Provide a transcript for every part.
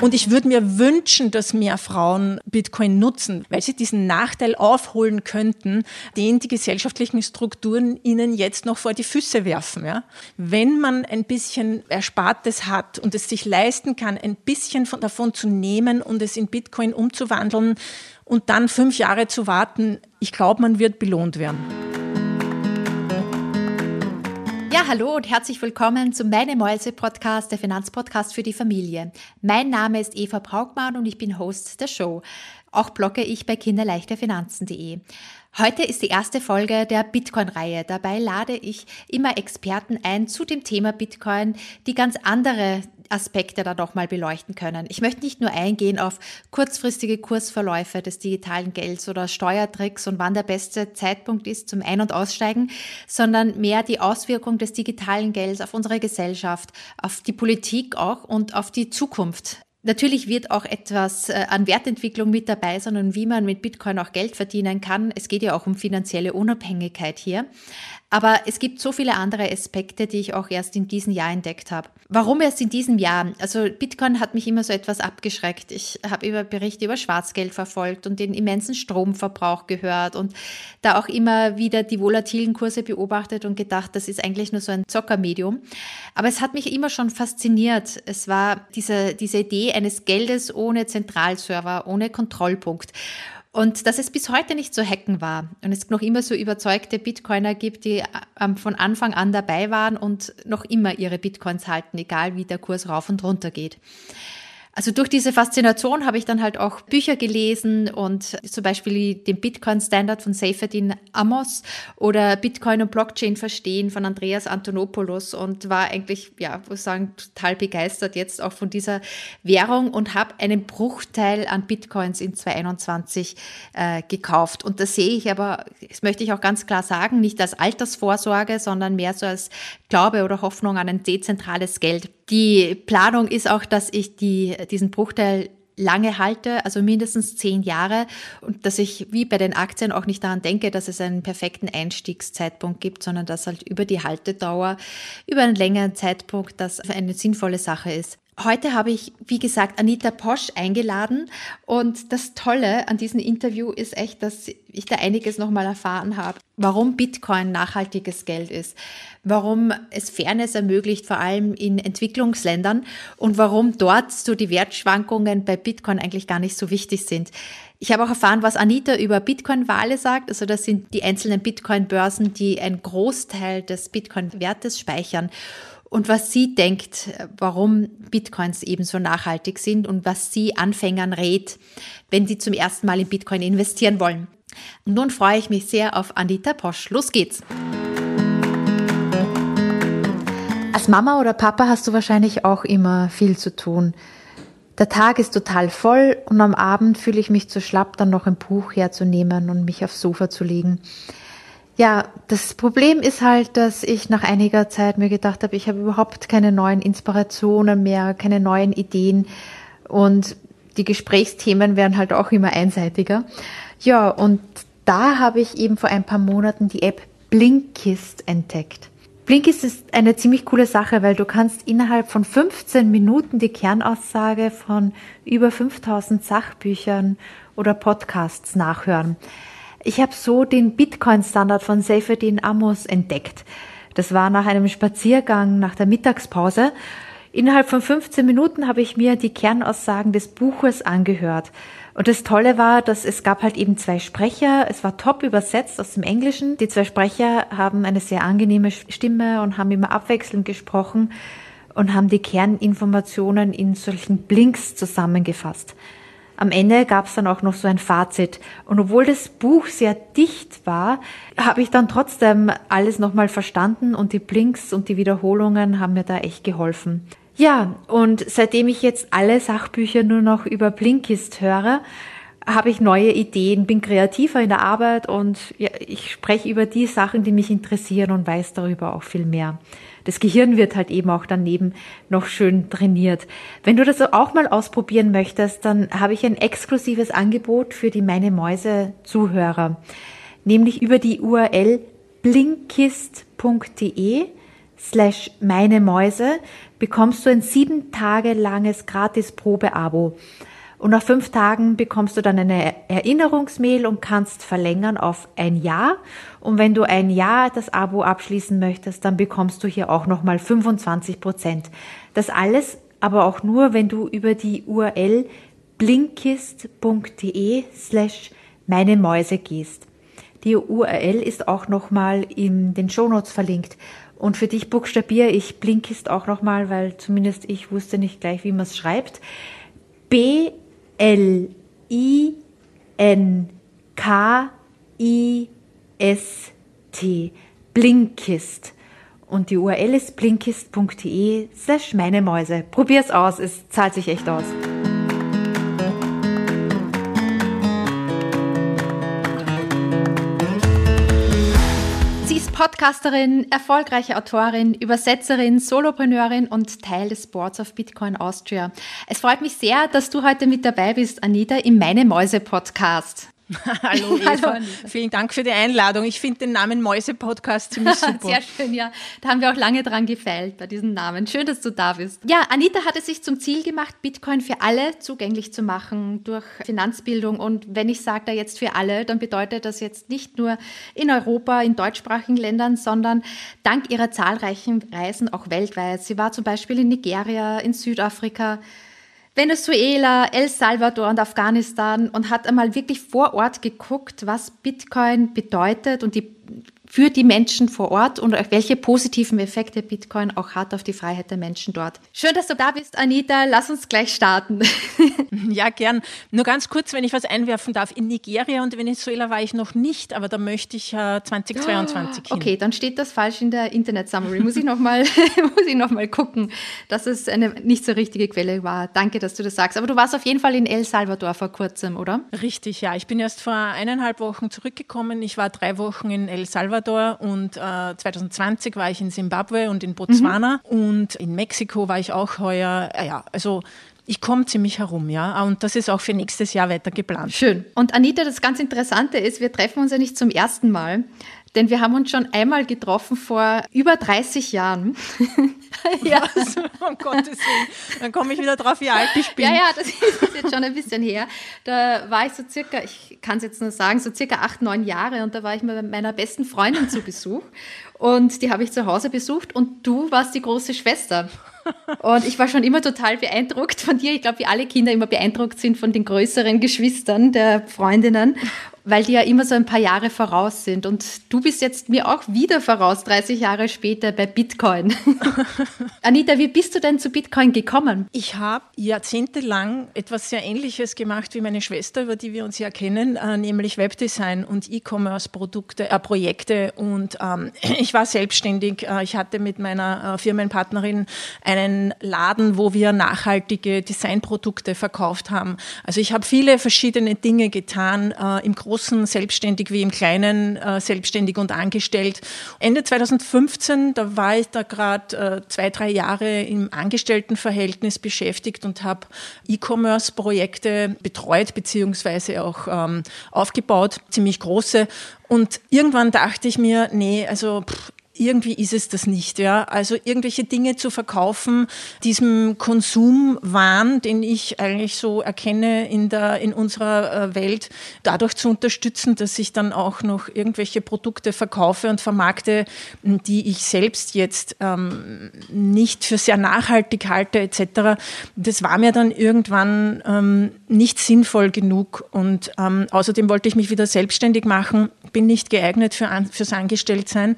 Und ich würde mir wünschen, dass mehr Frauen Bitcoin nutzen, weil sie diesen Nachteil aufholen könnten, den die gesellschaftlichen Strukturen ihnen jetzt noch vor die Füße werfen. Ja? Wenn man ein bisschen Erspartes hat und es sich leisten kann, ein bisschen von, davon zu nehmen und es in Bitcoin umzuwandeln und dann fünf Jahre zu warten, ich glaube, man wird belohnt werden. Ja, hallo und herzlich willkommen zum Meine Mäuse Podcast, der Finanzpodcast für die Familie. Mein Name ist Eva Braukmann und ich bin Host der Show. Auch blogge ich bei kinderleichterfinanzen.de. Heute ist die erste Folge der Bitcoin-Reihe. Dabei lade ich immer Experten ein zu dem Thema Bitcoin, die ganz andere Aspekte da doch mal beleuchten können. Ich möchte nicht nur eingehen auf kurzfristige Kursverläufe des digitalen Gelds oder Steuertricks und wann der beste Zeitpunkt ist zum Ein- und Aussteigen, sondern mehr die Auswirkung des digitalen Gelds auf unsere Gesellschaft, auf die Politik auch und auf die Zukunft. Natürlich wird auch etwas äh, an Wertentwicklung mit dabei sein und wie man mit Bitcoin auch Geld verdienen kann. Es geht ja auch um finanzielle Unabhängigkeit hier. Aber es gibt so viele andere Aspekte, die ich auch erst in diesem Jahr entdeckt habe. Warum erst in diesem Jahr? Also Bitcoin hat mich immer so etwas abgeschreckt. Ich habe über Berichte über Schwarzgeld verfolgt und den immensen Stromverbrauch gehört und da auch immer wieder die volatilen Kurse beobachtet und gedacht, das ist eigentlich nur so ein Zockermedium. Aber es hat mich immer schon fasziniert. Es war diese, diese Idee eines Geldes ohne Zentralserver, ohne Kontrollpunkt. Und dass es bis heute nicht zu hacken war und es noch immer so überzeugte Bitcoiner gibt, die ähm, von Anfang an dabei waren und noch immer ihre Bitcoins halten, egal wie der Kurs rauf und runter geht. Also durch diese Faszination habe ich dann halt auch Bücher gelesen und zum Beispiel den Bitcoin Standard von Seyfedin Amos oder Bitcoin und Blockchain verstehen von Andreas Antonopoulos und war eigentlich, ja, muss sagen, total begeistert jetzt auch von dieser Währung und habe einen Bruchteil an Bitcoins in 2021 äh, gekauft. Und das sehe ich aber, das möchte ich auch ganz klar sagen, nicht als Altersvorsorge, sondern mehr so als Glaube oder Hoffnung an ein dezentrales Geld. Die Planung ist auch, dass ich die, diesen Bruchteil lange halte, also mindestens zehn Jahre und dass ich wie bei den Aktien auch nicht daran denke, dass es einen perfekten Einstiegszeitpunkt gibt, sondern dass halt über die Haltedauer, über einen längeren Zeitpunkt das eine sinnvolle Sache ist. Heute habe ich, wie gesagt, Anita Posch eingeladen. Und das Tolle an diesem Interview ist echt, dass ich da einiges nochmal erfahren habe, warum Bitcoin nachhaltiges Geld ist, warum es Fairness ermöglicht, vor allem in Entwicklungsländern. Und warum dort so die Wertschwankungen bei Bitcoin eigentlich gar nicht so wichtig sind. Ich habe auch erfahren, was Anita über Bitcoin-Wale sagt. Also das sind die einzelnen Bitcoin-Börsen, die einen Großteil des Bitcoin-Wertes speichern und was sie denkt, warum Bitcoins ebenso nachhaltig sind und was sie Anfängern rät, wenn sie zum ersten Mal in Bitcoin investieren wollen. Und nun freue ich mich sehr auf Anita Posch. Los geht's! Als Mama oder Papa hast du wahrscheinlich auch immer viel zu tun. Der Tag ist total voll und am Abend fühle ich mich zu schlapp, dann noch ein Buch herzunehmen und mich aufs Sofa zu legen. Ja, das Problem ist halt, dass ich nach einiger Zeit mir gedacht habe, ich habe überhaupt keine neuen Inspirationen mehr, keine neuen Ideen und die Gesprächsthemen werden halt auch immer einseitiger. Ja, und da habe ich eben vor ein paar Monaten die App Blinkist entdeckt. Blinkist ist eine ziemlich coole Sache, weil du kannst innerhalb von 15 Minuten die Kernaussage von über 5000 Sachbüchern oder Podcasts nachhören. Ich habe so den Bitcoin-Standard von Seyfedin Amos entdeckt. Das war nach einem Spaziergang nach der Mittagspause. Innerhalb von 15 Minuten habe ich mir die Kernaussagen des Buches angehört. Und das Tolle war, dass es gab halt eben zwei Sprecher. Es war top übersetzt aus dem Englischen. Die zwei Sprecher haben eine sehr angenehme Stimme und haben immer abwechselnd gesprochen und haben die Kerninformationen in solchen Blinks zusammengefasst. Am Ende gab es dann auch noch so ein Fazit. Und obwohl das Buch sehr dicht war, habe ich dann trotzdem alles nochmal verstanden und die Blinks und die Wiederholungen haben mir da echt geholfen. Ja, und seitdem ich jetzt alle Sachbücher nur noch über Blinkist höre, habe ich neue Ideen, bin kreativer in der Arbeit und ja, ich spreche über die Sachen, die mich interessieren und weiß darüber auch viel mehr. Das Gehirn wird halt eben auch daneben noch schön trainiert. Wenn du das auch mal ausprobieren möchtest, dann habe ich ein exklusives Angebot für die Meine Mäuse Zuhörer, nämlich über die URL blinkist.de slash meine Mäuse bekommst du ein sieben Tage langes gratis Probeabo. Und nach fünf Tagen bekommst du dann eine Erinnerungsmail und kannst verlängern auf ein Jahr. Und wenn du ein Jahr das Abo abschließen möchtest, dann bekommst du hier auch nochmal 25 Prozent. Das alles aber auch nur, wenn du über die URL blinkist.de slash meine Mäuse gehst. Die URL ist auch nochmal in den Shownotes verlinkt. Und für dich buchstabiere ich Blinkist auch nochmal, weil zumindest ich wusste nicht gleich, wie man es schreibt. B L I N K I S T Blinkist. Und die URL ist blinkist.de slash meine Mäuse. Probier's aus, es zahlt sich echt aus. Podcasterin, erfolgreiche Autorin, Übersetzerin, Solopreneurin und Teil des Boards of Bitcoin Austria. Es freut mich sehr, dass du heute mit dabei bist, Anita, im Meine Mäuse Podcast. Hallo Eva, Hallo, vielen Dank für die Einladung. Ich finde den Namen Mäuse-Podcast ziemlich super. Sehr schön, ja. Da haben wir auch lange dran gefeilt bei diesem Namen. Schön, dass du da bist. Ja, Anita hat es sich zum Ziel gemacht, Bitcoin für alle zugänglich zu machen durch Finanzbildung. Und wenn ich sage da jetzt für alle, dann bedeutet das jetzt nicht nur in Europa, in deutschsprachigen Ländern, sondern dank ihrer zahlreichen Reisen auch weltweit. Sie war zum Beispiel in Nigeria, in Südafrika, Venezuela, El Salvador und Afghanistan und hat einmal wirklich vor Ort geguckt, was Bitcoin bedeutet und die für die Menschen vor Ort und welche positiven Effekte Bitcoin auch hat auf die Freiheit der Menschen dort. Schön, dass du da bist, Anita. Lass uns gleich starten. Ja, gern. Nur ganz kurz, wenn ich was einwerfen darf. In Nigeria und Venezuela war ich noch nicht, aber da möchte ich äh, 2022 hin. Okay, dann steht das falsch in der Internet-Summary. Muss ich nochmal noch gucken, dass es eine nicht so richtige Quelle war. Danke, dass du das sagst. Aber du warst auf jeden Fall in El Salvador vor kurzem, oder? Richtig, ja. Ich bin erst vor eineinhalb Wochen zurückgekommen. Ich war drei Wochen in El Salvador Salvador und äh, 2020 war ich in Zimbabwe und in Botswana mhm. und in Mexiko war ich auch heuer. Äh, ja, also ich komme ziemlich herum, ja. Und das ist auch für nächstes Jahr weiter geplant. Schön. Und Anita, das ganz Interessante ist, wir treffen uns ja nicht zum ersten Mal. Denn wir haben uns schon einmal getroffen vor über 30 Jahren. ja. Was? Um Gottes Willen. Dann komme ich wieder drauf, wie alt ich bin. Ja, ja, das ist jetzt schon ein bisschen her. Da war ich so circa, ich kann es jetzt nur sagen, so circa acht, neun Jahre und da war ich mit meiner besten Freundin zu Besuch und die habe ich zu Hause besucht und du warst die große Schwester. Und ich war schon immer total beeindruckt von dir. Ich glaube, wie alle Kinder immer beeindruckt sind von den größeren Geschwistern der Freundinnen weil die ja immer so ein paar Jahre voraus sind. Und du bist jetzt mir auch wieder voraus, 30 Jahre später bei Bitcoin. Anita, wie bist du denn zu Bitcoin gekommen? Ich habe jahrzehntelang etwas sehr Ähnliches gemacht wie meine Schwester, über die wir uns ja kennen, äh, nämlich Webdesign und E-Commerce-Produkte, äh, Projekte. Und ähm, ich war selbstständig. Äh, ich hatte mit meiner äh, Firmenpartnerin einen Laden, wo wir nachhaltige Designprodukte verkauft haben. Also ich habe viele verschiedene Dinge getan äh, im Großen Großen selbstständig wie im Kleinen äh, selbstständig und angestellt. Ende 2015, da war ich da gerade äh, zwei, drei Jahre im Angestelltenverhältnis beschäftigt und habe E-Commerce-Projekte betreut beziehungsweise auch ähm, aufgebaut, ziemlich große. Und irgendwann dachte ich mir, nee, also pff, irgendwie ist es das nicht. Ja? Also irgendwelche Dinge zu verkaufen, diesem Konsumwahn, den ich eigentlich so erkenne in, der, in unserer äh, Welt, dadurch zu unterstützen, dass ich dann auch noch irgendwelche Produkte verkaufe und vermarkte, die ich selbst jetzt ähm, nicht für sehr nachhaltig halte etc. Das war mir dann irgendwann ähm, nicht sinnvoll genug und ähm, außerdem wollte ich mich wieder selbstständig machen, bin nicht geeignet für, fürs Angestelltsein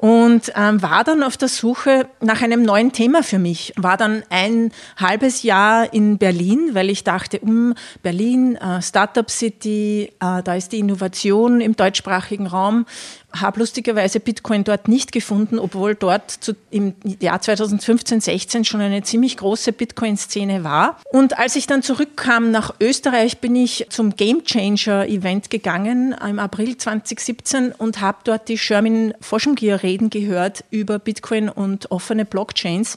und ähm, war dann auf der Suche nach einem neuen Thema für mich. War dann ein halbes Jahr in Berlin, weil ich dachte, um Berlin, äh, Startup City, äh, da ist die Innovation im deutschsprachigen Raum habe lustigerweise Bitcoin dort nicht gefunden, obwohl dort zu, im Jahr 2015, 16 schon eine ziemlich große Bitcoin-Szene war. Und als ich dann zurückkam nach Österreich, bin ich zum Game Changer Event gegangen im April 2017 und habe dort die Sherman Foschengier reden gehört über Bitcoin und offene Blockchains.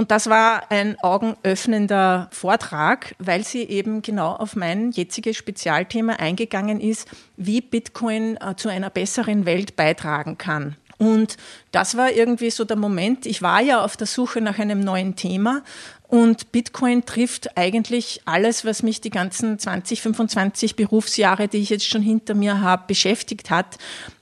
Und das war ein augenöffnender Vortrag, weil sie eben genau auf mein jetziges Spezialthema eingegangen ist, wie Bitcoin äh, zu einer besseren Welt beitragen kann. Und das war irgendwie so der Moment. Ich war ja auf der Suche nach einem neuen Thema. Und Bitcoin trifft eigentlich alles, was mich die ganzen 20, 25 Berufsjahre, die ich jetzt schon hinter mir habe, beschäftigt hat.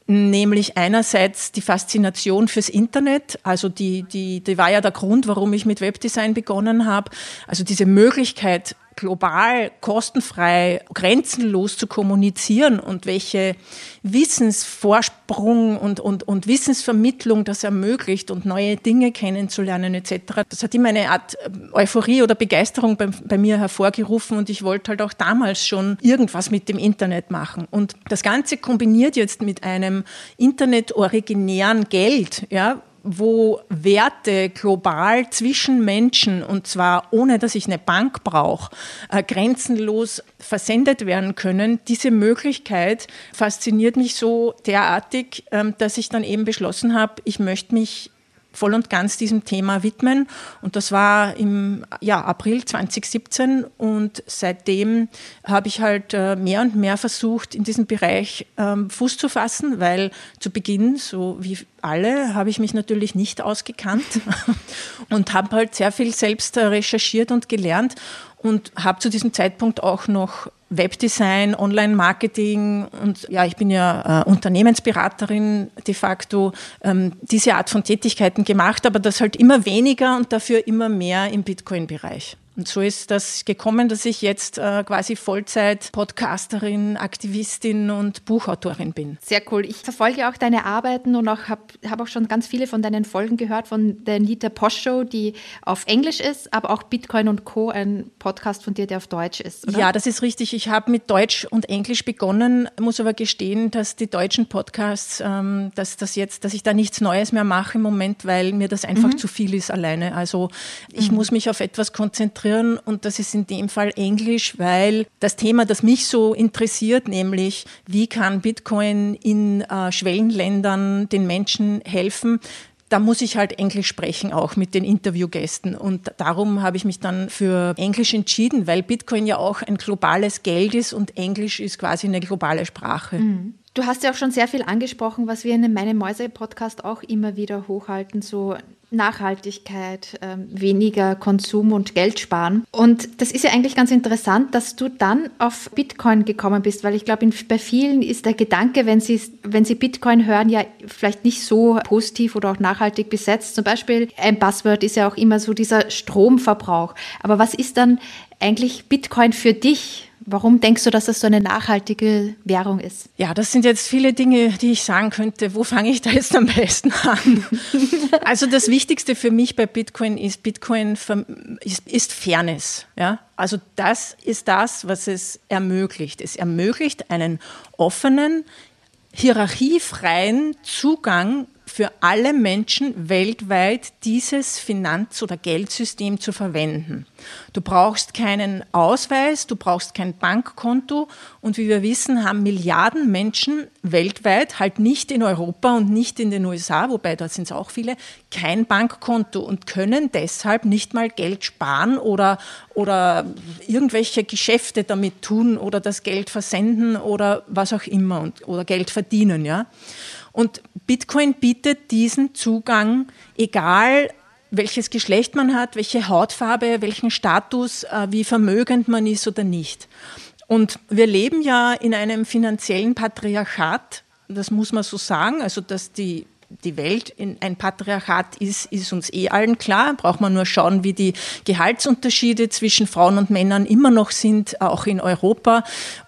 Nämlich einerseits die Faszination fürs Internet, also die, die, die war ja der Grund, warum ich mit Webdesign begonnen habe, also diese Möglichkeit, global, kostenfrei, grenzenlos zu kommunizieren und welche Wissensvorsprung und, und, und Wissensvermittlung das ermöglicht und neue Dinge kennenzulernen etc. Das hat immer eine Art äh, Euphorie oder Begeisterung bei, bei mir hervorgerufen und ich wollte halt auch damals schon irgendwas mit dem Internet machen. Und das Ganze kombiniert jetzt mit einem internetoriginären Geld, ja, wo Werte global zwischen Menschen, und zwar ohne dass ich eine Bank brauche, äh, grenzenlos versendet werden können, diese Möglichkeit fasziniert mich so derartig, ähm, dass ich dann eben beschlossen habe, ich möchte mich voll und ganz diesem Thema widmen. Und das war im ja, April 2017. Und seitdem habe ich halt äh, mehr und mehr versucht, in diesem Bereich ähm, Fuß zu fassen, weil zu Beginn, so wie alle, habe ich mich natürlich nicht ausgekannt und habe halt sehr viel selbst äh, recherchiert und gelernt und habe zu diesem Zeitpunkt auch noch Webdesign, Online-Marketing und ja, ich bin ja äh, Unternehmensberaterin de facto, ähm, diese Art von Tätigkeiten gemacht, aber das halt immer weniger und dafür immer mehr im Bitcoin-Bereich. Und so ist das gekommen, dass ich jetzt äh, quasi Vollzeit-Podcasterin, Aktivistin und Buchautorin bin. Sehr cool. Ich verfolge auch deine Arbeiten und auch habe hab auch schon ganz viele von deinen Folgen gehört von der Nita Posch Show, die auf Englisch ist, aber auch Bitcoin und Co., ein Podcast von dir, der auf Deutsch ist. Oder? Ja, das ist richtig. Ich habe mit Deutsch und Englisch begonnen, muss aber gestehen, dass die deutschen Podcasts, ähm, dass, das jetzt, dass ich da nichts Neues mehr mache im Moment, weil mir das einfach mhm. zu viel ist alleine. Also ich mhm. muss mich auf etwas konzentrieren konzentrieren und das ist in dem Fall Englisch, weil das Thema, das mich so interessiert, nämlich wie kann Bitcoin in äh, Schwellenländern den Menschen helfen, da muss ich halt Englisch sprechen, auch mit den Interviewgästen. Und darum habe ich mich dann für Englisch entschieden, weil Bitcoin ja auch ein globales Geld ist und Englisch ist quasi eine globale Sprache. Mhm. Du hast ja auch schon sehr viel angesprochen, was wir in meinem Mäuse-Podcast auch immer wieder hochhalten, so Nachhaltigkeit, äh, weniger Konsum und Geld sparen. Und das ist ja eigentlich ganz interessant, dass du dann auf Bitcoin gekommen bist, weil ich glaube, bei vielen ist der Gedanke, wenn sie, wenn sie Bitcoin hören, ja vielleicht nicht so positiv oder auch nachhaltig besetzt. Zum Beispiel ein Buzzword ist ja auch immer so dieser Stromverbrauch. Aber was ist dann eigentlich Bitcoin für dich? Warum denkst du, dass das so eine nachhaltige Währung ist? Ja, das sind jetzt viele Dinge, die ich sagen könnte. Wo fange ich da jetzt am besten an? also das Wichtigste für mich bei Bitcoin ist, Bitcoin ist, Fairness. Ja? Also das ist das, was es ermöglicht. Es ermöglicht einen offenen, hierarchiefreien Zugang für alle Menschen weltweit dieses Finanz- oder Geldsystem zu verwenden. Du brauchst keinen Ausweis, du brauchst kein Bankkonto und wie wir wissen, haben Milliarden Menschen weltweit, halt nicht in Europa und nicht in den USA, wobei da sind es auch viele, kein Bankkonto und können deshalb nicht mal Geld sparen oder, oder irgendwelche Geschäfte damit tun oder das Geld versenden oder was auch immer und, oder Geld verdienen. Ja? Und Bitcoin bietet diesen Zugang, egal welches Geschlecht man hat, welche Hautfarbe, welchen Status, äh, wie vermögend man ist oder nicht. Und wir leben ja in einem finanziellen Patriarchat, das muss man so sagen, also dass die die Welt in ein Patriarchat ist, ist uns eh allen klar. Braucht man nur schauen, wie die Gehaltsunterschiede zwischen Frauen und Männern immer noch sind, auch in Europa.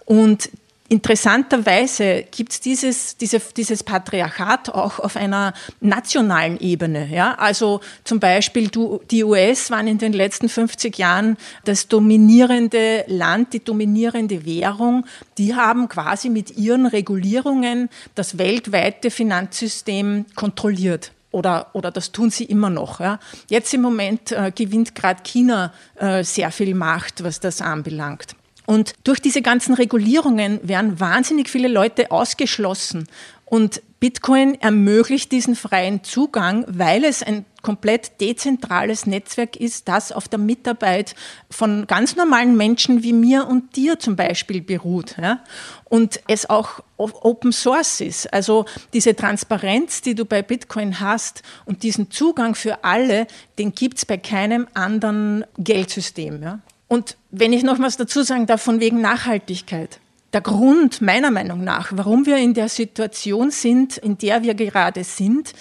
Und Interessanterweise gibt es dieses, diese, dieses Patriarchat auch auf einer nationalen Ebene. Ja? Also zum Beispiel du, die US waren in den letzten 50 Jahren das dominierende Land, die dominierende Währung. Die haben quasi mit ihren Regulierungen das weltweite Finanzsystem kontrolliert oder, oder das tun sie immer noch. Ja. Jetzt im Moment äh, gewinnt gerade China äh, sehr viel Macht, was das anbelangt. Und durch diese ganzen Regulierungen werden wahnsinnig viele Leute ausgeschlossen. Und Bitcoin ermöglicht diesen freien Zugang, weil es ein komplett dezentrales Netzwerk ist, das auf der Mitarbeit von ganz normalen Menschen wie mir und dir zum Beispiel beruht. Ja? Und es auch Open Source ist. Also diese Transparenz, die du bei Bitcoin hast und diesen Zugang für alle, den gibt es bei keinem anderen Geldsystem. Ja? Und wenn ich noch was dazu sagen darf, von wegen Nachhaltigkeit. Der Grund meiner Meinung nach, warum wir in der Situation sind, in der wir gerade sind,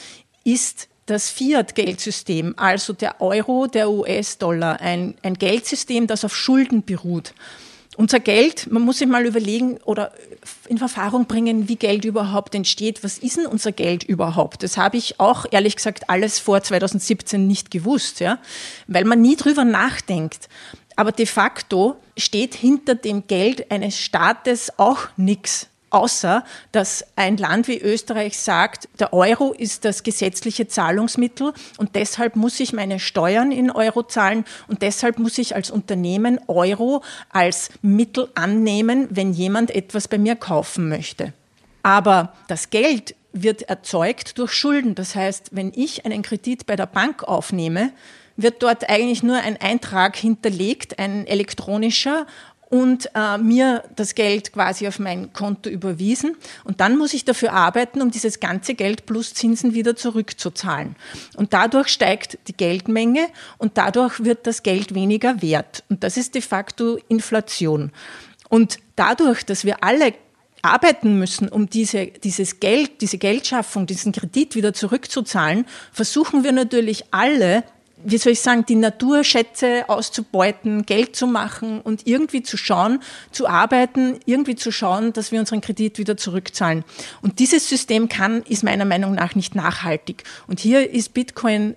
ist das Fiat-Geldsystem, also der Euro, der US-Dollar, ein, ein Geldsystem, das auf Schulden beruht. Unser Geld, man muss sich mal überlegen oder in Erfahrung bringen, wie Geld überhaupt entsteht. Was ist denn unser Geld überhaupt? Das habe ich auch ehrlich gesagt alles vor 2017 nicht gewusst, ja? weil man nie drüber nachdenkt. Aber de facto steht hinter dem Geld eines Staates auch nichts außer dass ein Land wie Österreich sagt, der Euro ist das gesetzliche Zahlungsmittel und deshalb muss ich meine Steuern in Euro zahlen und deshalb muss ich als Unternehmen Euro als Mittel annehmen, wenn jemand etwas bei mir kaufen möchte. Aber das Geld wird erzeugt durch Schulden. Das heißt, wenn ich einen Kredit bei der Bank aufnehme, wird dort eigentlich nur ein Eintrag hinterlegt, ein elektronischer, und äh, mir das Geld quasi auf mein Konto überwiesen. Und dann muss ich dafür arbeiten, um dieses ganze Geld plus Zinsen wieder zurückzuzahlen. Und dadurch steigt die Geldmenge und dadurch wird das Geld weniger wert. Und das ist de facto Inflation. Und dadurch, dass wir alle arbeiten müssen, um diese, dieses Geld, diese Geldschaffung, diesen Kredit wieder zurückzuzahlen, versuchen wir natürlich alle wie soll ich sagen, die Naturschätze auszubeuten, Geld zu machen und irgendwie zu schauen, zu arbeiten, irgendwie zu schauen, dass wir unseren Kredit wieder zurückzahlen. Und dieses System kann, ist meiner Meinung nach nicht nachhaltig. Und hier ist Bitcoin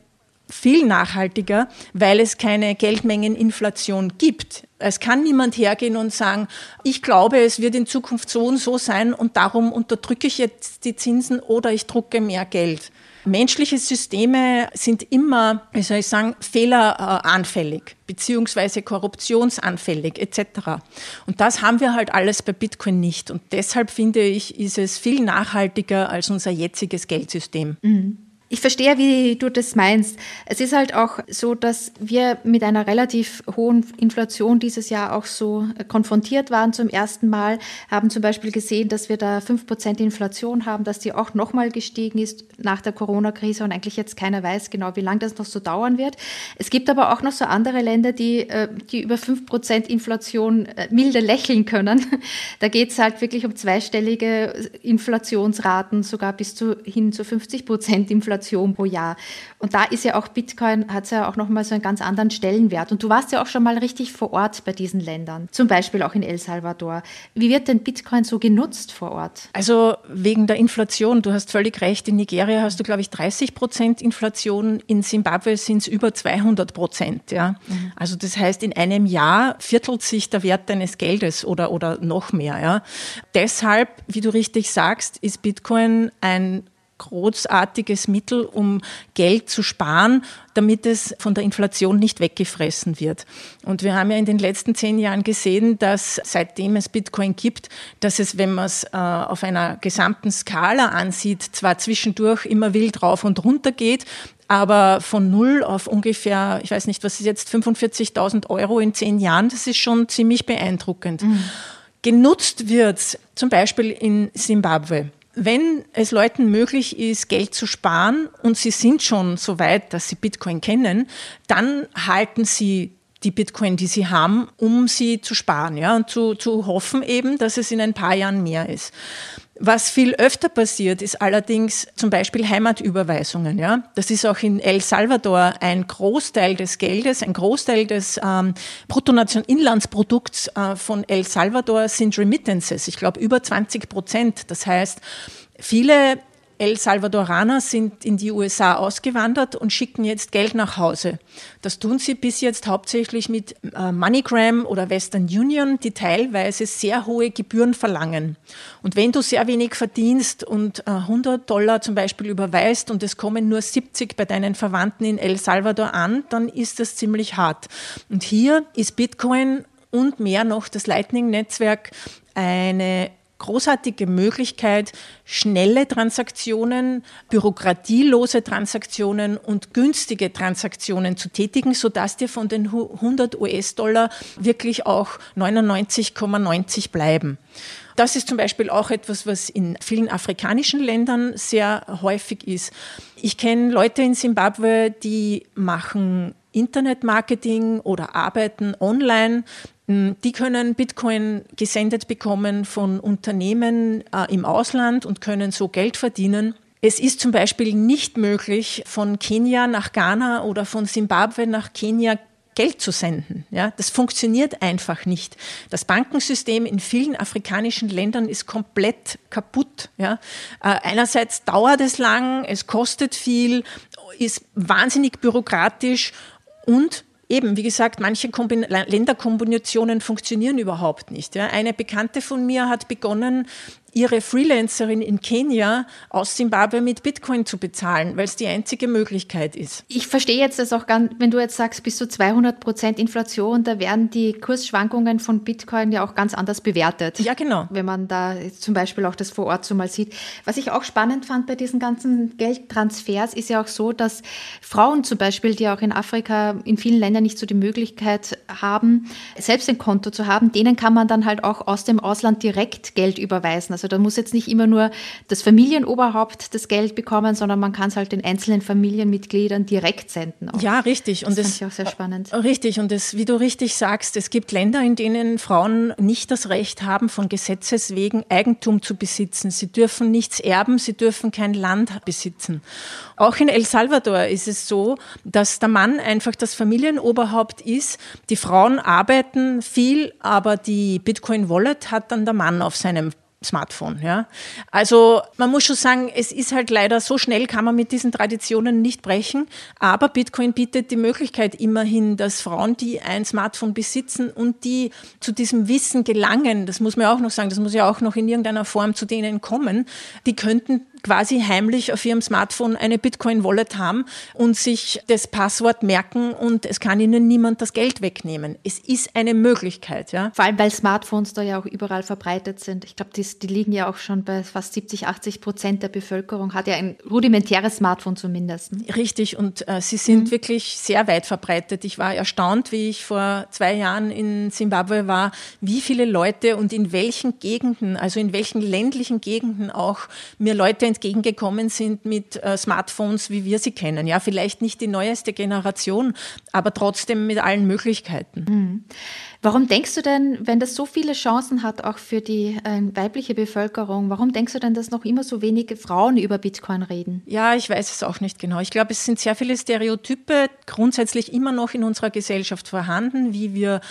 viel nachhaltiger, weil es keine Geldmengeninflation gibt. Es kann niemand hergehen und sagen, ich glaube, es wird in Zukunft so und so sein und darum unterdrücke ich jetzt die Zinsen oder ich drucke mehr Geld. Menschliche Systeme sind immer, wie soll ich sagen, fehleranfällig beziehungsweise korruptionsanfällig etc. Und das haben wir halt alles bei Bitcoin nicht. Und deshalb finde ich, ist es viel nachhaltiger als unser jetziges Geldsystem. Mhm. Ich verstehe, wie du das meinst. Es ist halt auch so, dass wir mit einer relativ hohen Inflation dieses Jahr auch so äh, konfrontiert waren zum ersten Mal, haben zum Beispiel gesehen, dass wir da fünf Prozent Inflation haben, dass die auch nochmal gestiegen ist nach der Corona-Krise und eigentlich jetzt keiner weiß genau, wie lange das noch so dauern wird. Es gibt aber auch noch so andere Länder, die, äh, die über fünf Prozent Inflation äh, milde lächeln können. Da geht es halt wirklich um zweistellige Inflationsraten, sogar bis zu, hin zu 50 Prozent Inflation. Inflation pro Jahr. Und da ist ja auch Bitcoin, hat ja auch nochmal so einen ganz anderen Stellenwert. Und du warst ja auch schon mal richtig vor Ort bei diesen Ländern, zum Beispiel auch in El Salvador. Wie wird denn Bitcoin so genutzt vor Ort? Also wegen der Inflation, du hast völlig recht, in Nigeria hast du, glaube ich, 30 Prozent Inflation, in Simbabwe sind es über 200 Prozent. Ja? Mhm. Also das heißt, in einem Jahr viertelt sich der Wert deines Geldes oder, oder noch mehr. Ja? Deshalb, wie du richtig sagst, ist Bitcoin ein großartiges Mittel, um Geld zu sparen, damit es von der Inflation nicht weggefressen wird. Und wir haben ja in den letzten zehn Jahren gesehen, dass seitdem es Bitcoin gibt, dass es, wenn man es äh, auf einer gesamten Skala ansieht, zwar zwischendurch immer wild rauf und runter geht, aber von null auf ungefähr, ich weiß nicht, was ist jetzt, 45.000 Euro in zehn Jahren, das ist schon ziemlich beeindruckend. Mhm. Genutzt wird zum Beispiel in Simbabwe wenn es Leuten möglich ist, Geld zu sparen und sie sind schon so weit, dass sie Bitcoin kennen, dann halten sie die Bitcoin, die sie haben, um sie zu sparen ja, und zu, zu hoffen eben, dass es in ein paar Jahren mehr ist. Was viel öfter passiert, ist allerdings zum Beispiel Heimatüberweisungen. Ja? Das ist auch in El Salvador ein Großteil des Geldes, ein Großteil des ähm, Bruttonationalinlandsprodukts äh, von El Salvador sind Remittances. Ich glaube über 20 Prozent. Das heißt, viele El Salvadoraner sind in die USA ausgewandert und schicken jetzt Geld nach Hause. Das tun sie bis jetzt hauptsächlich mit äh, MoneyGram oder Western Union, die teilweise sehr hohe Gebühren verlangen. Und wenn du sehr wenig verdienst und 100 äh, Dollar zum Beispiel überweist und es kommen nur 70 bei deinen Verwandten in El Salvador an, dann ist das ziemlich hart. Und hier ist Bitcoin und mehr noch das Lightning-Netzwerk eine großartige Möglichkeit, schnelle Transaktionen, bürokratielose Transaktionen und günstige Transaktionen zu tätigen, sodass dir von den 100 US-Dollar wirklich auch 99,90 bleiben. Das ist zum Beispiel auch etwas, was in vielen afrikanischen Ländern sehr häufig ist. Ich kenne Leute in Simbabwe, die machen Internetmarketing oder arbeiten online. Die können Bitcoin gesendet bekommen von Unternehmen äh, im Ausland und können so Geld verdienen. Es ist zum Beispiel nicht möglich, von Kenia nach Ghana oder von Simbabwe nach Kenia Geld zu senden. Ja, das funktioniert einfach nicht. Das Bankensystem in vielen afrikanischen Ländern ist komplett kaputt. Ja. Äh, einerseits dauert es lang, es kostet viel, ist wahnsinnig bürokratisch und Eben, wie gesagt, manche Kombin Länderkombinationen funktionieren überhaupt nicht. Ja. Eine Bekannte von mir hat begonnen, ihre Freelancerin in Kenia aus Zimbabwe mit Bitcoin zu bezahlen, weil es die einzige Möglichkeit ist. Ich verstehe jetzt das auch ganz, wenn du jetzt sagst, bis zu 200 Prozent Inflation, da werden die Kursschwankungen von Bitcoin ja auch ganz anders bewertet. Ja, genau. Wenn man da zum Beispiel auch das vor Ort so mal sieht. Was ich auch spannend fand bei diesen ganzen Geldtransfers, ist ja auch so, dass Frauen zum Beispiel, die auch in Afrika in vielen Ländern nicht so die Möglichkeit haben, selbst ein Konto zu haben, denen kann man dann halt auch aus dem Ausland direkt Geld überweisen. Also also da muss jetzt nicht immer nur das Familienoberhaupt das Geld bekommen, sondern man kann es halt den einzelnen Familienmitgliedern direkt senden. Auch. Ja, richtig. Und das fand ich auch sehr spannend. Richtig. Und das, wie du richtig sagst, es gibt Länder, in denen Frauen nicht das Recht haben, von Gesetzes wegen Eigentum zu besitzen. Sie dürfen nichts erben, sie dürfen kein Land besitzen. Auch in El Salvador ist es so, dass der Mann einfach das Familienoberhaupt ist. Die Frauen arbeiten viel, aber die Bitcoin Wallet hat dann der Mann auf seinem Smartphone. Ja. Also man muss schon sagen, es ist halt leider so schnell kann man mit diesen Traditionen nicht brechen, aber Bitcoin bietet die Möglichkeit immerhin, dass Frauen, die ein Smartphone besitzen und die zu diesem Wissen gelangen, das muss man auch noch sagen, das muss ja auch noch in irgendeiner Form zu denen kommen, die könnten quasi heimlich auf ihrem Smartphone eine Bitcoin-Wallet haben und sich das Passwort merken und es kann ihnen niemand das Geld wegnehmen. Es ist eine Möglichkeit. Ja. Vor allem, weil Smartphones da ja auch überall verbreitet sind. Ich glaube, die, die, liegen ja auch schon bei fast 70, 80 Prozent der Bevölkerung, hat ja ein rudimentäres Smartphone zumindest. Richtig, und äh, sie sind mhm. wirklich sehr weit verbreitet. Ich war erstaunt, wie ich vor zwei Jahren in Simbabwe war, wie viele Leute und in welchen Gegenden, also in welchen ländlichen Gegenden auch mir Leute entgegengekommen sind mit äh, Smartphones, wie wir sie kennen. Ja, vielleicht nicht die neueste Generation, aber trotzdem mit allen Möglichkeiten. Mhm. Warum denkst du denn, wenn das so viele Chancen hat, auch für die äh, weibliche Bevölkerung, warum denkst du denn, dass noch immer so wenige Frauen über Bitcoin reden? Ja, ich weiß es auch nicht genau. Ich glaube, es sind sehr viele Stereotype grundsätzlich immer noch in unserer Gesellschaft vorhanden, wie wir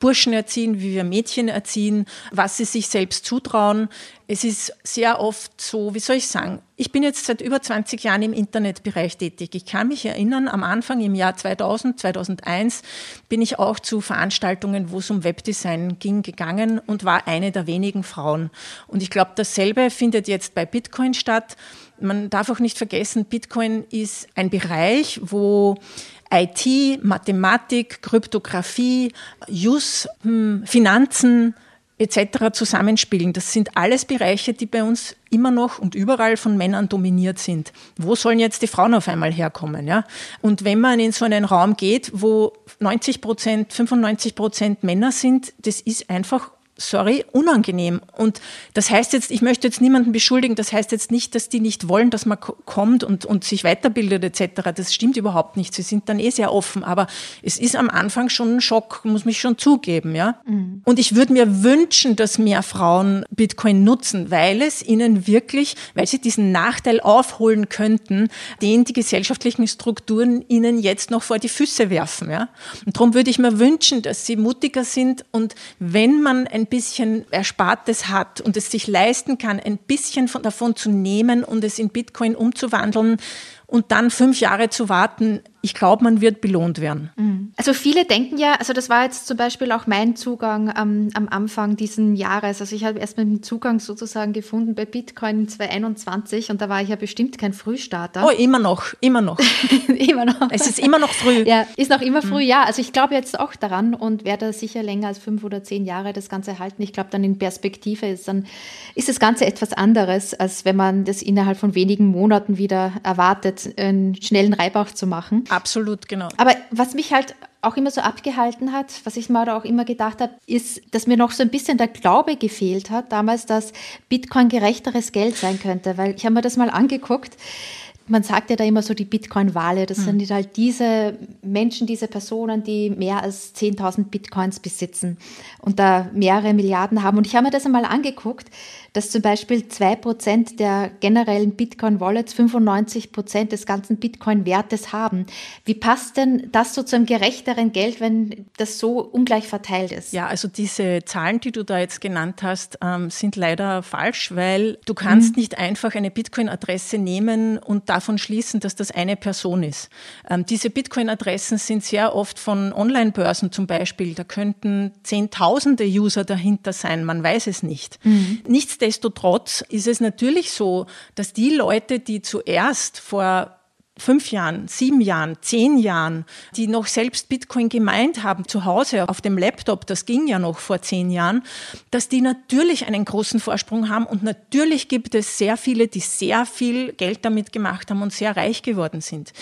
Burschen erziehen, wie wir Mädchen erziehen, was sie sich selbst zutrauen. Es ist sehr oft so, wie soll ich sagen, ich bin jetzt seit über 20 Jahren im Internetbereich tätig. Ich kann mich erinnern, am Anfang im Jahr 2000, 2001 bin ich auch zu Veranstaltungen, wo es um Webdesign ging, gegangen und war eine der wenigen Frauen. Und ich glaube, dasselbe findet jetzt bei Bitcoin statt. Man darf auch nicht vergessen, Bitcoin ist ein Bereich, wo IT, Mathematik, Kryptographie, Jus, hm, Finanzen, etc. zusammenspielen. Das sind alles Bereiche, die bei uns immer noch und überall von Männern dominiert sind. Wo sollen jetzt die Frauen auf einmal herkommen? Ja? Und wenn man in so einen Raum geht, wo 90 Prozent, 95 Prozent Männer sind, das ist einfach sorry, unangenehm. Und das heißt jetzt, ich möchte jetzt niemanden beschuldigen, das heißt jetzt nicht, dass die nicht wollen, dass man kommt und, und sich weiterbildet etc. Das stimmt überhaupt nicht. Sie sind dann eh sehr offen. Aber es ist am Anfang schon ein Schock, muss mich schon zugeben. Ja? Mhm. Und ich würde mir wünschen, dass mehr Frauen Bitcoin nutzen, weil es ihnen wirklich, weil sie diesen Nachteil aufholen könnten, den die gesellschaftlichen Strukturen ihnen jetzt noch vor die Füße werfen. Ja? Und darum würde ich mir wünschen, dass sie mutiger sind und wenn man ein bisschen Erspartes hat und es sich leisten kann, ein bisschen von, davon zu nehmen und es in Bitcoin umzuwandeln und dann fünf Jahre zu warten, ich glaube, man wird belohnt werden. Mhm. Also viele denken ja, also das war jetzt zum Beispiel auch mein Zugang ähm, am Anfang diesen Jahres. Also ich habe erst mal den Zugang sozusagen gefunden bei Bitcoin 2021 und da war ich ja bestimmt kein Frühstarter. Oh, immer noch, immer noch. immer noch. Es ist immer noch früh. Ja, ist noch immer früh, mhm. ja. Also ich glaube jetzt auch daran und werde sicher länger als fünf oder zehn Jahre das Ganze halten. Ich glaube dann in Perspektive ist dann ist das Ganze etwas anderes, als wenn man das innerhalb von wenigen Monaten wieder erwartet, einen schnellen Reibach zu machen. Absolut, genau. Aber was mich halt auch immer so abgehalten hat, was ich mir auch immer gedacht habe, ist, dass mir noch so ein bisschen der Glaube gefehlt hat, damals, dass Bitcoin gerechteres Geld sein könnte, weil ich habe mir das mal angeguckt. Man sagt ja da immer so die Bitcoin-Wale. Das mhm. sind halt diese Menschen, diese Personen, die mehr als 10.000 Bitcoins besitzen und da mehrere Milliarden haben. Und ich habe mir das einmal angeguckt dass zum Beispiel 2% der generellen Bitcoin-Wallets 95% des ganzen Bitcoin-Wertes haben. Wie passt denn das so zu einem gerechteren Geld, wenn das so ungleich verteilt ist? Ja, also diese Zahlen, die du da jetzt genannt hast, ähm, sind leider falsch, weil du kannst mhm. nicht einfach eine Bitcoin-Adresse nehmen und davon schließen, dass das eine Person ist. Ähm, diese Bitcoin-Adressen sind sehr oft von Online-Börsen zum Beispiel. Da könnten Zehntausende User dahinter sein, man weiß es nicht. Mhm. Nichts Nichtsdestotrotz ist es natürlich so, dass die Leute, die zuerst vor fünf Jahren, sieben Jahren, zehn Jahren, die noch selbst Bitcoin gemeint haben, zu Hause auf dem Laptop, das ging ja noch vor zehn Jahren, dass die natürlich einen großen Vorsprung haben und natürlich gibt es sehr viele, die sehr viel Geld damit gemacht haben und sehr reich geworden sind.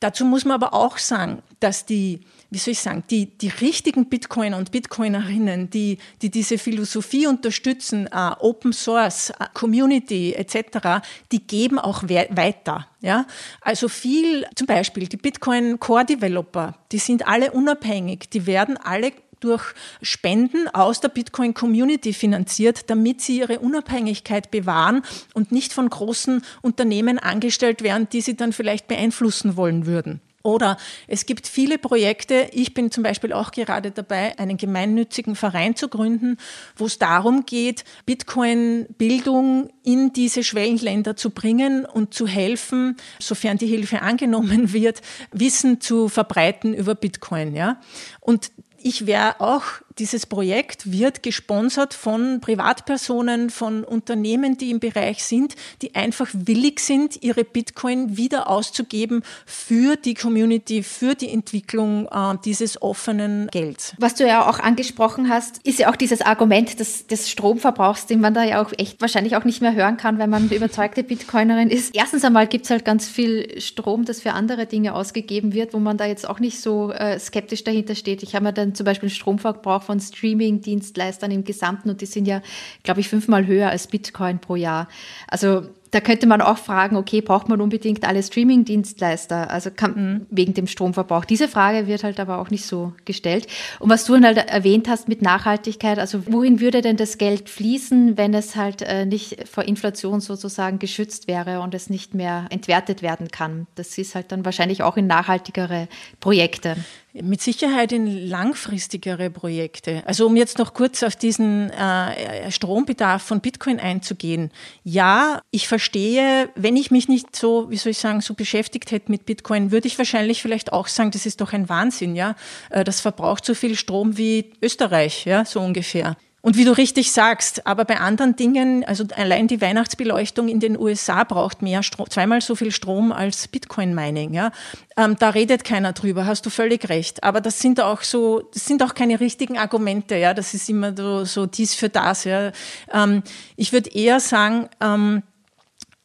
Dazu muss man aber auch sagen, dass die wie soll ich sagen, die, die richtigen Bitcoiner und Bitcoinerinnen, die, die diese Philosophie unterstützen, uh, Open Source, uh, Community etc., die geben auch we weiter. Ja? Also viel, zum Beispiel die Bitcoin Core Developer, die sind alle unabhängig, die werden alle durch Spenden aus der Bitcoin Community finanziert, damit sie ihre Unabhängigkeit bewahren und nicht von großen Unternehmen angestellt werden, die sie dann vielleicht beeinflussen wollen würden. Oder es gibt viele Projekte, ich bin zum Beispiel auch gerade dabei, einen gemeinnützigen Verein zu gründen, wo es darum geht, Bitcoin-Bildung in diese Schwellenländer zu bringen und zu helfen, sofern die Hilfe angenommen wird, Wissen zu verbreiten über Bitcoin. Ja? Und ich wäre auch dieses Projekt wird gesponsert von Privatpersonen, von Unternehmen, die im Bereich sind, die einfach willig sind, ihre Bitcoin wieder auszugeben für die Community, für die Entwicklung äh, dieses offenen Gelds. Was du ja auch angesprochen hast, ist ja auch dieses Argument des, des Stromverbrauchs, den man da ja auch echt wahrscheinlich auch nicht mehr hören kann, wenn man eine überzeugte Bitcoinerin ist. Erstens einmal gibt es halt ganz viel Strom, das für andere Dinge ausgegeben wird, wo man da jetzt auch nicht so äh, skeptisch dahinter steht. Ich habe mir dann zum Beispiel Stromverbrauch von Streaming-Dienstleistern im Gesamten und die sind ja, glaube ich, fünfmal höher als Bitcoin pro Jahr. Also da könnte man auch fragen, okay, braucht man unbedingt alle Streaming-Dienstleister? Also kann, mhm. wegen dem Stromverbrauch. Diese Frage wird halt aber auch nicht so gestellt. Und was du halt erwähnt hast mit Nachhaltigkeit, also wohin würde denn das Geld fließen, wenn es halt äh, nicht vor Inflation sozusagen geschützt wäre und es nicht mehr entwertet werden kann? Das ist halt dann wahrscheinlich auch in nachhaltigere Projekte. Mit Sicherheit in langfristigere Projekte. Also um jetzt noch kurz auf diesen äh, Strombedarf von Bitcoin einzugehen. Ja, ich verstehe, wenn ich mich nicht so, wie soll ich sagen, so beschäftigt hätte mit Bitcoin, würde ich wahrscheinlich vielleicht auch sagen, das ist doch ein Wahnsinn, ja. Äh, das verbraucht so viel Strom wie Österreich, ja, so ungefähr. Und wie du richtig sagst, aber bei anderen Dingen, also allein die Weihnachtsbeleuchtung in den USA braucht mehr Strom, zweimal so viel Strom als Bitcoin-Mining. Ja? Ähm, da redet keiner drüber, hast du völlig recht. Aber das sind auch so, das sind auch keine richtigen Argumente. Ja? Das ist immer so, so dies für das. Ja? Ähm, ich würde eher sagen, ähm,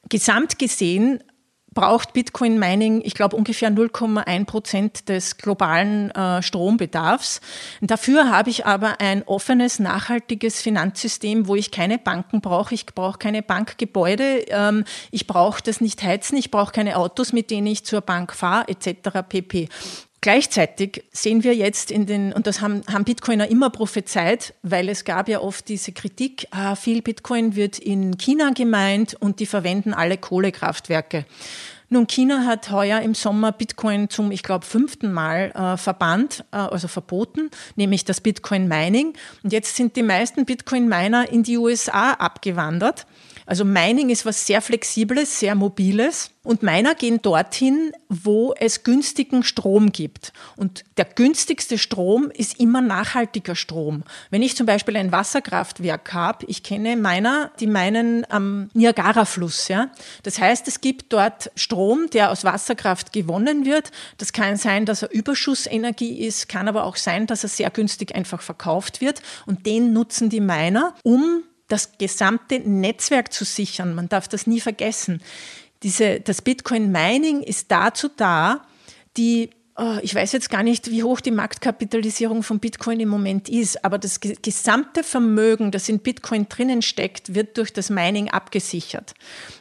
gesamt gesehen braucht Bitcoin Mining, ich glaube, ungefähr 0,1 Prozent des globalen äh, Strombedarfs. Dafür habe ich aber ein offenes, nachhaltiges Finanzsystem, wo ich keine Banken brauche. Ich brauche keine Bankgebäude. Ähm, ich brauche das nicht heizen. Ich brauche keine Autos, mit denen ich zur Bank fahre, etc. pp. Gleichzeitig sehen wir jetzt in den, und das haben, haben Bitcoiner immer prophezeit, weil es gab ja oft diese Kritik, ah, viel Bitcoin wird in China gemeint und die verwenden alle Kohlekraftwerke. Nun, China hat heuer im Sommer Bitcoin zum, ich glaube, fünften Mal äh, verbannt, äh, also verboten, nämlich das Bitcoin Mining. Und jetzt sind die meisten Bitcoin Miner in die USA abgewandert Also Mining ist was sehr Flexibles, sehr Mobiles. Und Miner gehen dorthin, wo es günstigen Strom gibt. Und der günstigste Strom ist immer nachhaltiger Strom. Wenn ich zum Beispiel ein Wasserkraftwerk habe, ich kenne Miner, die meinen am Niagara-Fluss. Ja? Das heißt, es gibt dort Strom, der aus Wasserkraft gewonnen wird. Das kann sein, dass er Überschussenergie ist, kann aber auch sein, dass er sehr günstig einfach verkauft wird. Und den nutzen die Miner, um das gesamte Netzwerk zu sichern. Man darf das nie vergessen diese, das Bitcoin Mining ist dazu da, die ich weiß jetzt gar nicht, wie hoch die Marktkapitalisierung von Bitcoin im Moment ist, aber das gesamte Vermögen, das in Bitcoin drinnen steckt, wird durch das Mining abgesichert.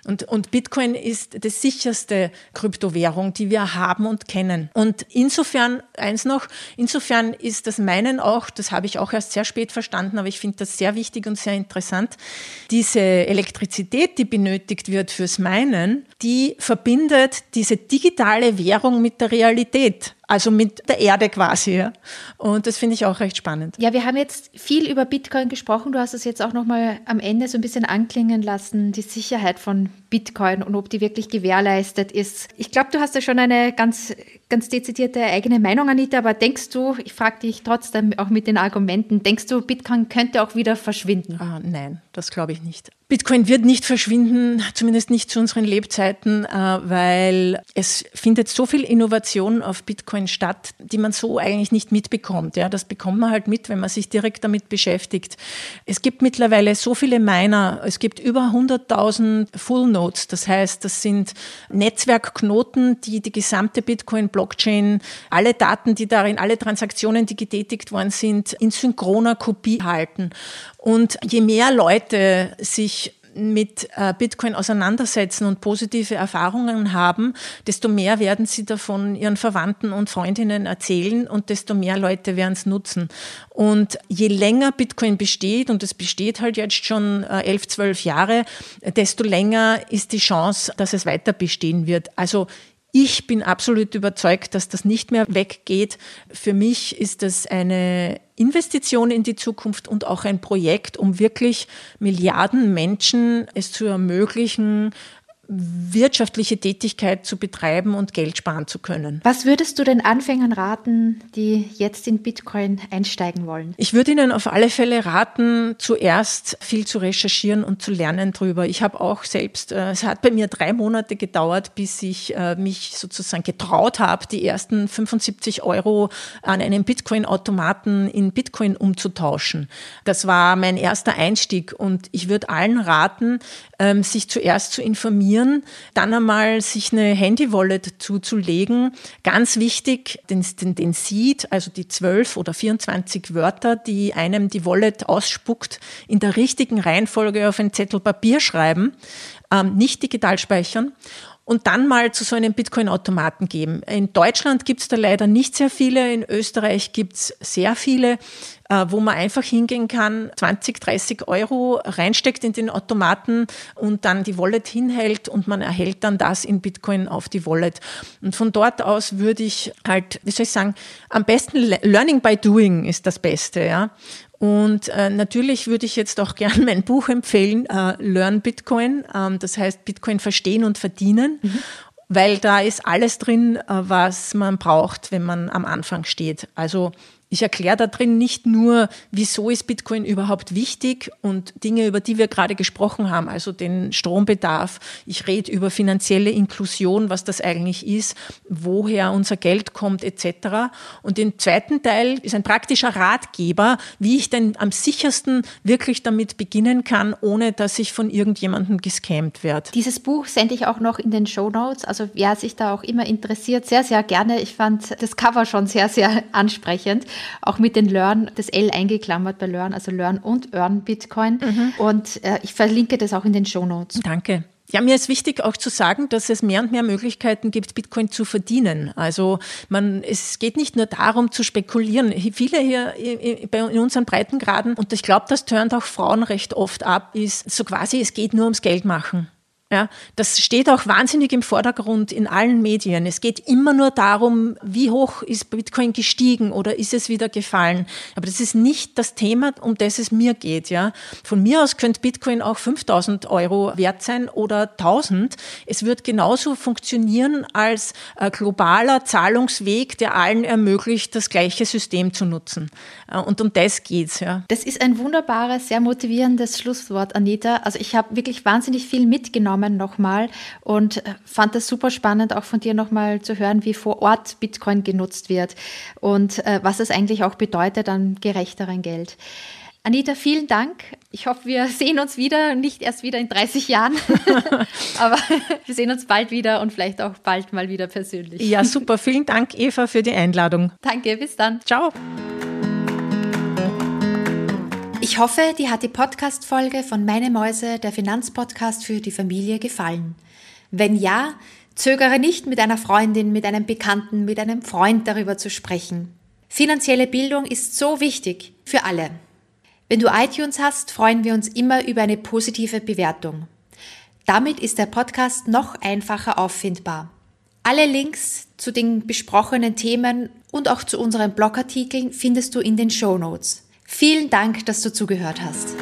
Und, und Bitcoin ist die sicherste Kryptowährung, die wir haben und kennen. Und insofern, eins noch, insofern ist das Meinen auch, das habe ich auch erst sehr spät verstanden, aber ich finde das sehr wichtig und sehr interessant, diese Elektrizität, die benötigt wird fürs Meinen, die verbindet diese digitale Währung mit der Realität mit also mit der Erde quasi. Ja. Und das finde ich auch recht spannend. Ja, wir haben jetzt viel über Bitcoin gesprochen. Du hast es jetzt auch nochmal am Ende so ein bisschen anklingen lassen, die Sicherheit von Bitcoin und ob die wirklich gewährleistet ist. Ich glaube, du hast da schon eine ganz, ganz dezidierte eigene Meinung, Anita, aber denkst du, ich frage dich trotzdem auch mit den Argumenten, denkst du, Bitcoin könnte auch wieder verschwinden? Ah, nein, das glaube ich nicht. Bitcoin wird nicht verschwinden, zumindest nicht zu unseren Lebzeiten, äh, weil es findet so viel Innovation auf Bitcoin statt, die man so eigentlich nicht mitbekommt. Ja, das bekommt man halt mit, wenn man sich direkt damit beschäftigt. Es gibt mittlerweile so viele Miner. Es gibt über 100.000 Full Nodes. Das heißt, das sind Netzwerkknoten, die die gesamte Bitcoin-Blockchain, alle Daten, die darin, alle Transaktionen, die getätigt worden sind, in synchroner Kopie halten. Und je mehr Leute sich mit äh, Bitcoin auseinandersetzen und positive Erfahrungen haben, desto mehr werden sie davon ihren Verwandten und Freundinnen erzählen und desto mehr Leute werden es nutzen. Und je länger Bitcoin besteht, und es besteht halt jetzt schon äh, elf, zwölf Jahre, desto länger ist die Chance, dass es weiter bestehen wird. Also ich bin absolut überzeugt, dass das nicht mehr weggeht. Für mich ist das eine Investition in die Zukunft und auch ein Projekt, um wirklich Milliarden Menschen es zu ermöglichen, wirtschaftliche Tätigkeit zu betreiben und Geld sparen zu können. Was würdest du den Anfängern raten, die jetzt in Bitcoin einsteigen wollen? Ich würde ihnen auf alle Fälle raten, zuerst viel zu recherchieren und zu lernen drüber. Ich habe auch selbst, äh, es hat bei mir drei Monate gedauert, bis ich äh, mich sozusagen getraut habe, die ersten 75 Euro an einem Bitcoin-Automaten in Bitcoin umzutauschen. Das war mein erster Einstieg und ich würde allen raten, ähm, sich zuerst zu informieren, dann einmal sich eine Handy-Wallet zuzulegen. Ganz wichtig, den, den, den Seed, also die 12 oder 24 Wörter, die einem die Wallet ausspuckt, in der richtigen Reihenfolge auf ein Zettel Papier schreiben, ähm, nicht digital speichern und dann mal zu so einem Bitcoin-Automaten geben. In Deutschland gibt es da leider nicht sehr viele, in Österreich gibt es sehr viele, wo man einfach hingehen kann, 20, 30 Euro reinsteckt in den Automaten und dann die Wallet hinhält und man erhält dann das in Bitcoin auf die Wallet. Und von dort aus würde ich halt, wie soll ich sagen, am besten Learning by Doing ist das Beste, ja. Und äh, natürlich würde ich jetzt auch gern mein Buch empfehlen, äh, Learn Bitcoin, ähm, das heißt Bitcoin verstehen und verdienen. Mhm. Weil da ist alles drin, äh, was man braucht, wenn man am Anfang steht. Also ich erkläre da drin nicht nur, wieso ist Bitcoin überhaupt wichtig und Dinge, über die wir gerade gesprochen haben, also den Strombedarf. Ich rede über finanzielle Inklusion, was das eigentlich ist, woher unser Geld kommt etc. Und im zweiten Teil ist ein praktischer Ratgeber, wie ich denn am sichersten wirklich damit beginnen kann, ohne dass ich von irgendjemandem gescammt werde. Dieses Buch sende ich auch noch in den Show Notes. Also wer sich da auch immer interessiert, sehr, sehr gerne. Ich fand das Cover schon sehr, sehr ansprechend auch mit den Learn, das L eingeklammert bei Learn, also Learn und Earn Bitcoin. Mhm. Und äh, ich verlinke das auch in den Show Notes. Danke. Ja, mir ist wichtig auch zu sagen, dass es mehr und mehr Möglichkeiten gibt, Bitcoin zu verdienen. Also man, es geht nicht nur darum zu spekulieren. Viele hier in unseren Breitengraden, und ich glaube, das turnt auch Frauen recht oft ab, ist so quasi, es geht nur ums Geld machen. Ja, das steht auch wahnsinnig im Vordergrund in allen Medien. Es geht immer nur darum, wie hoch ist Bitcoin gestiegen oder ist es wieder gefallen. Aber das ist nicht das Thema, um das es mir geht. Ja, von mir aus könnte Bitcoin auch 5000 Euro wert sein oder 1000. Es wird genauso funktionieren als äh, globaler Zahlungsweg, der allen ermöglicht, das gleiche System zu nutzen. Äh, und um das geht's. Ja. Das ist ein wunderbares, sehr motivierendes Schlusswort, Anita. Also ich habe wirklich wahnsinnig viel mitgenommen Namen nochmal und äh, fand das super spannend, auch von dir nochmal zu hören, wie vor Ort Bitcoin genutzt wird und äh, was es eigentlich auch bedeutet an gerechteren Geld. Anita, vielen Dank. Ich hoffe, wir sehen uns wieder, nicht erst wieder in 30 Jahren, aber wir sehen uns bald wieder und vielleicht auch bald mal wieder persönlich. Ja, super. Vielen Dank, Eva, für die Einladung. Danke, bis dann. Ciao. Ich hoffe, dir hat die Podcast-Folge von Meine Mäuse, der Finanzpodcast für die Familie, gefallen. Wenn ja, zögere nicht, mit einer Freundin, mit einem Bekannten, mit einem Freund darüber zu sprechen. Finanzielle Bildung ist so wichtig für alle. Wenn du iTunes hast, freuen wir uns immer über eine positive Bewertung. Damit ist der Podcast noch einfacher auffindbar. Alle Links zu den besprochenen Themen und auch zu unseren Blogartikeln findest du in den Show Notes. Vielen Dank, dass du zugehört hast.